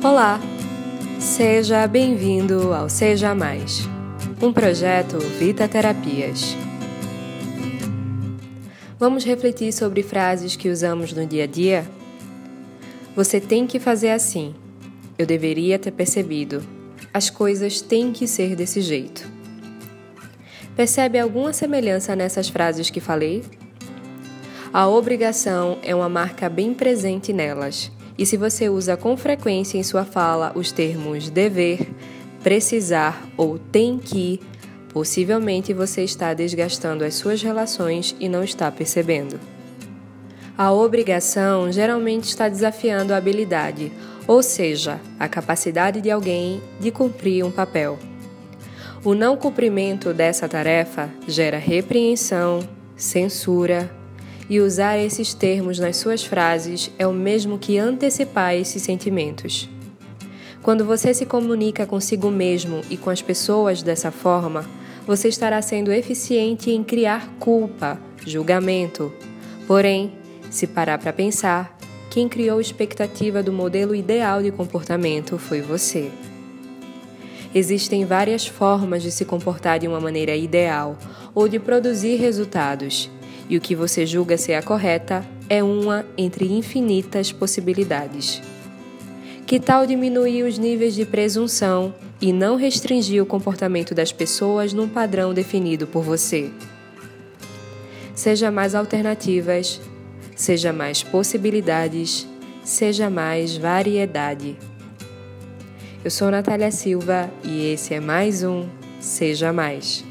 Olá! Seja bem-vindo ao Seja Mais, um projeto Vita Terapias. Vamos refletir sobre frases que usamos no dia a dia? Você tem que fazer assim. Eu deveria ter percebido. As coisas têm que ser desse jeito. Percebe alguma semelhança nessas frases que falei? A obrigação é uma marca bem presente nelas e se você usa com frequência em sua fala os termos dever, precisar ou tem que, possivelmente você está desgastando as suas relações e não está percebendo. A obrigação geralmente está desafiando a habilidade, ou seja, a capacidade de alguém de cumprir um papel. O não cumprimento dessa tarefa gera repreensão, censura, e usar esses termos nas suas frases é o mesmo que antecipar esses sentimentos. Quando você se comunica consigo mesmo e com as pessoas dessa forma, você estará sendo eficiente em criar culpa, julgamento. Porém, se parar para pensar, quem criou a expectativa do modelo ideal de comportamento foi você. Existem várias formas de se comportar de uma maneira ideal ou de produzir resultados, e o que você julga ser a correta é uma entre infinitas possibilidades. Que tal diminuir os níveis de presunção e não restringir o comportamento das pessoas num padrão definido por você? Seja mais alternativas, seja mais possibilidades, seja mais variedade. Eu sou Natália Silva e esse é mais um Seja Mais.